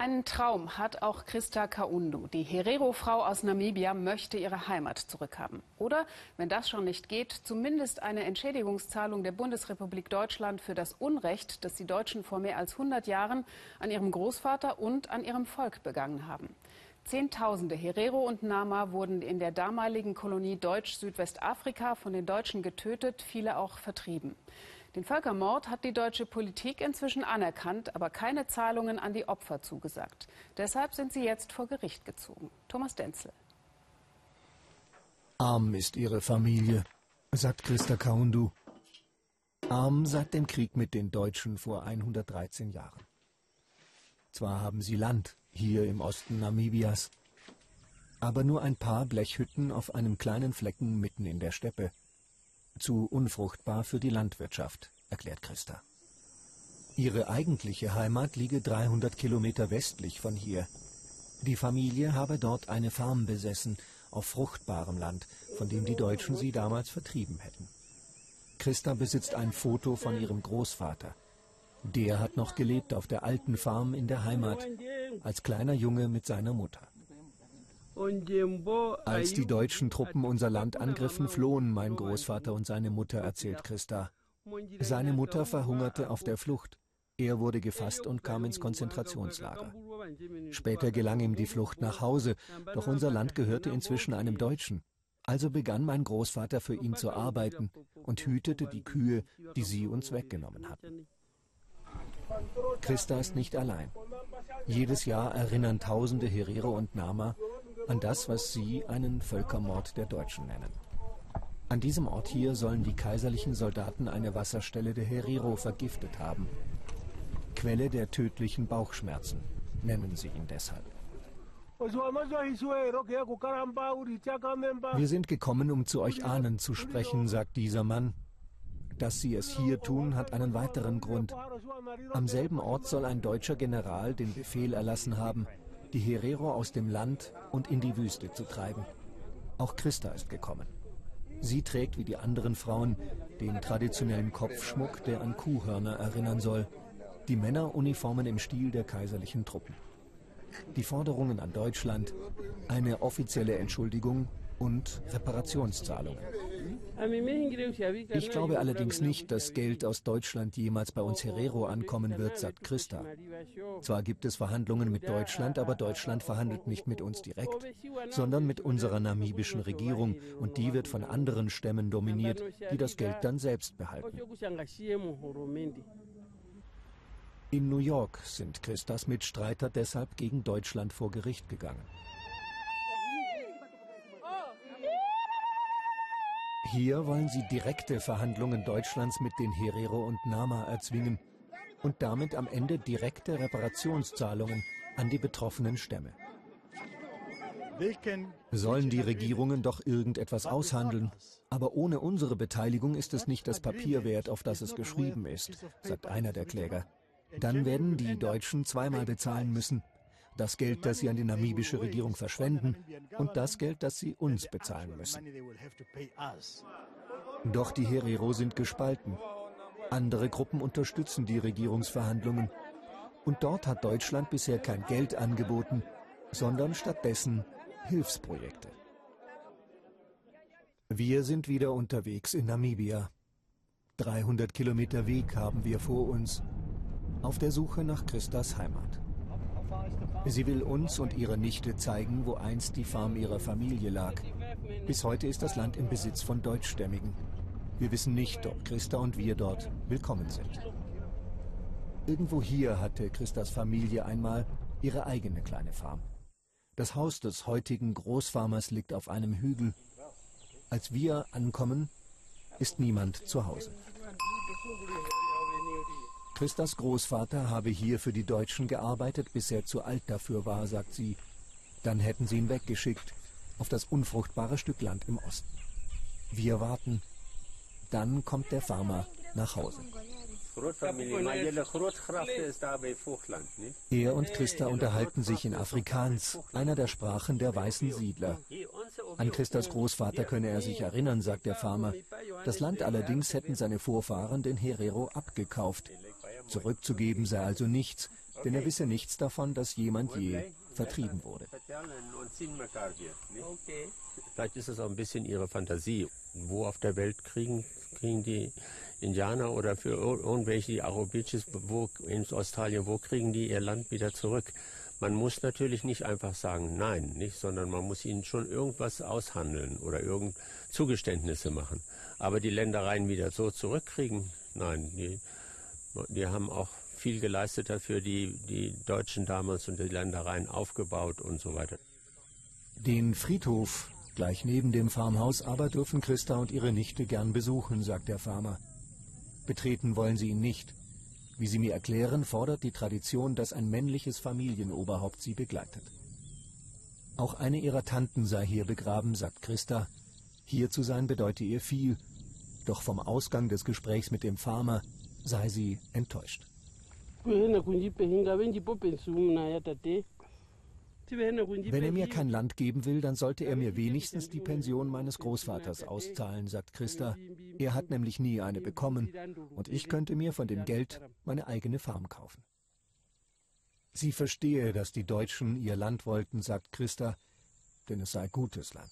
Einen Traum hat auch Christa Kaundu. Die Herero-Frau aus Namibia möchte ihre Heimat zurückhaben. Oder, wenn das schon nicht geht, zumindest eine Entschädigungszahlung der Bundesrepublik Deutschland für das Unrecht, das die Deutschen vor mehr als 100 Jahren an ihrem Großvater und an ihrem Volk begangen haben. Zehntausende Herero und Nama wurden in der damaligen Kolonie Deutsch-Südwestafrika von den Deutschen getötet, viele auch vertrieben. Den Völkermord hat die deutsche Politik inzwischen anerkannt, aber keine Zahlungen an die Opfer zugesagt. Deshalb sind sie jetzt vor Gericht gezogen. Thomas Denzel. Arm ist ihre Familie, sagt Christa Kaundu. Arm seit dem Krieg mit den Deutschen vor 113 Jahren. Zwar haben sie Land, hier im Osten Namibias. Aber nur ein paar Blechhütten auf einem kleinen Flecken mitten in der Steppe. Zu unfruchtbar für die Landwirtschaft, erklärt Christa. Ihre eigentliche Heimat liege 300 Kilometer westlich von hier. Die Familie habe dort eine Farm besessen, auf fruchtbarem Land, von dem die Deutschen sie damals vertrieben hätten. Christa besitzt ein Foto von ihrem Großvater. Der hat noch gelebt auf der alten Farm in der Heimat, als kleiner Junge mit seiner Mutter. Als die deutschen Truppen unser Land angriffen, flohen mein Großvater und seine Mutter, erzählt Christa. Seine Mutter verhungerte auf der Flucht. Er wurde gefasst und kam ins Konzentrationslager. Später gelang ihm die Flucht nach Hause, doch unser Land gehörte inzwischen einem Deutschen. Also begann mein Großvater für ihn zu arbeiten und hütete die Kühe, die sie uns weggenommen hatten. Christa ist nicht allein. Jedes Jahr erinnern tausende Herero und Nama an das, was sie einen Völkermord der Deutschen nennen. An diesem Ort hier sollen die kaiserlichen Soldaten eine Wasserstelle der Herero vergiftet haben. Quelle der tödlichen Bauchschmerzen nennen sie ihn deshalb. Wir sind gekommen, um zu euch Ahnen zu sprechen, sagt dieser Mann dass sie es hier tun, hat einen weiteren Grund. Am selben Ort soll ein deutscher General den Befehl erlassen haben, die Herero aus dem Land und in die Wüste zu treiben. Auch Christa ist gekommen. Sie trägt wie die anderen Frauen den traditionellen Kopfschmuck, der an Kuhhörner erinnern soll. Die Männer Uniformen im Stil der kaiserlichen Truppen. Die Forderungen an Deutschland, eine offizielle Entschuldigung und Reparationszahlungen. Ich glaube allerdings nicht, dass Geld aus Deutschland jemals bei uns Herero ankommen wird, sagt Christa. Zwar gibt es Verhandlungen mit Deutschland, aber Deutschland verhandelt nicht mit uns direkt, sondern mit unserer namibischen Regierung und die wird von anderen Stämmen dominiert, die das Geld dann selbst behalten. In New York sind Christas Mitstreiter deshalb gegen Deutschland vor Gericht gegangen. Hier wollen sie direkte Verhandlungen Deutschlands mit den Herero und Nama erzwingen und damit am Ende direkte Reparationszahlungen an die betroffenen Stämme. Sollen die Regierungen doch irgendetwas aushandeln, aber ohne unsere Beteiligung ist es nicht das Papier wert, auf das es geschrieben ist, sagt einer der Kläger. Dann werden die Deutschen zweimal bezahlen müssen, das Geld, das sie an die namibische Regierung verschwenden und das Geld, das sie uns bezahlen müssen. Doch die Herero sind gespalten. Andere Gruppen unterstützen die Regierungsverhandlungen. Und dort hat Deutschland bisher kein Geld angeboten, sondern stattdessen Hilfsprojekte. Wir sind wieder unterwegs in Namibia. 300 Kilometer Weg haben wir vor uns, auf der Suche nach Christas Heimat. Sie will uns und ihrer Nichte zeigen, wo einst die Farm ihrer Familie lag. Bis heute ist das Land im Besitz von Deutschstämmigen. Wir wissen nicht, ob Christa und wir dort willkommen sind. Irgendwo hier hatte Christas Familie einmal ihre eigene kleine Farm. Das Haus des heutigen Großfarmers liegt auf einem Hügel. Als wir ankommen, ist niemand zu Hause. Christas Großvater habe hier für die Deutschen gearbeitet, bis er zu alt dafür war, sagt sie. Dann hätten sie ihn weggeschickt, auf das unfruchtbare Stück Land im Osten. Wir warten. Dann kommt der Farmer nach Hause. Er und Christa unterhalten sich in Afrikaans, einer der Sprachen der weißen Siedler. An Christas Großvater könne er sich erinnern, sagt der Farmer. Das Land allerdings hätten seine Vorfahren den Herero abgekauft. Zurückzugeben sei also nichts, denn er wisse nichts davon, dass jemand je vertrieben wurde. Vielleicht ist es auch ein bisschen ihre Fantasie. Wo auf der Welt kriegen, kriegen die Indianer oder für irgendwelche die Arobiches, wo in Australien, wo kriegen die ihr Land wieder zurück? Man muss natürlich nicht einfach sagen Nein, nicht, sondern man muss ihnen schon irgendwas aushandeln oder irgend Zugeständnisse machen. Aber die Ländereien wieder so zurückkriegen, nein, die, die haben auch viel geleistet dafür, die, die Deutschen damals und die Ländereien aufgebaut und so weiter. Den Friedhof gleich neben dem Farmhaus aber dürfen Christa und ihre Nichte gern besuchen, sagt der Farmer. Betreten wollen sie ihn nicht. Wie sie mir erklären, fordert die Tradition, dass ein männliches Familienoberhaupt sie begleitet. Auch eine ihrer Tanten sei hier begraben, sagt Christa. Hier zu sein bedeute ihr viel, doch vom Ausgang des Gesprächs mit dem Farmer sei sie enttäuscht. Wenn er mir kein Land geben will, dann sollte er mir wenigstens die Pension meines Großvaters auszahlen, sagt Christa. Er hat nämlich nie eine bekommen und ich könnte mir von dem Geld meine eigene Farm kaufen. Sie verstehe, dass die Deutschen ihr Land wollten, sagt Christa, denn es sei gutes Land.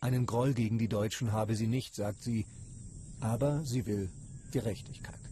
Einen Groll gegen die Deutschen habe sie nicht, sagt sie, aber sie will Gerechtigkeit.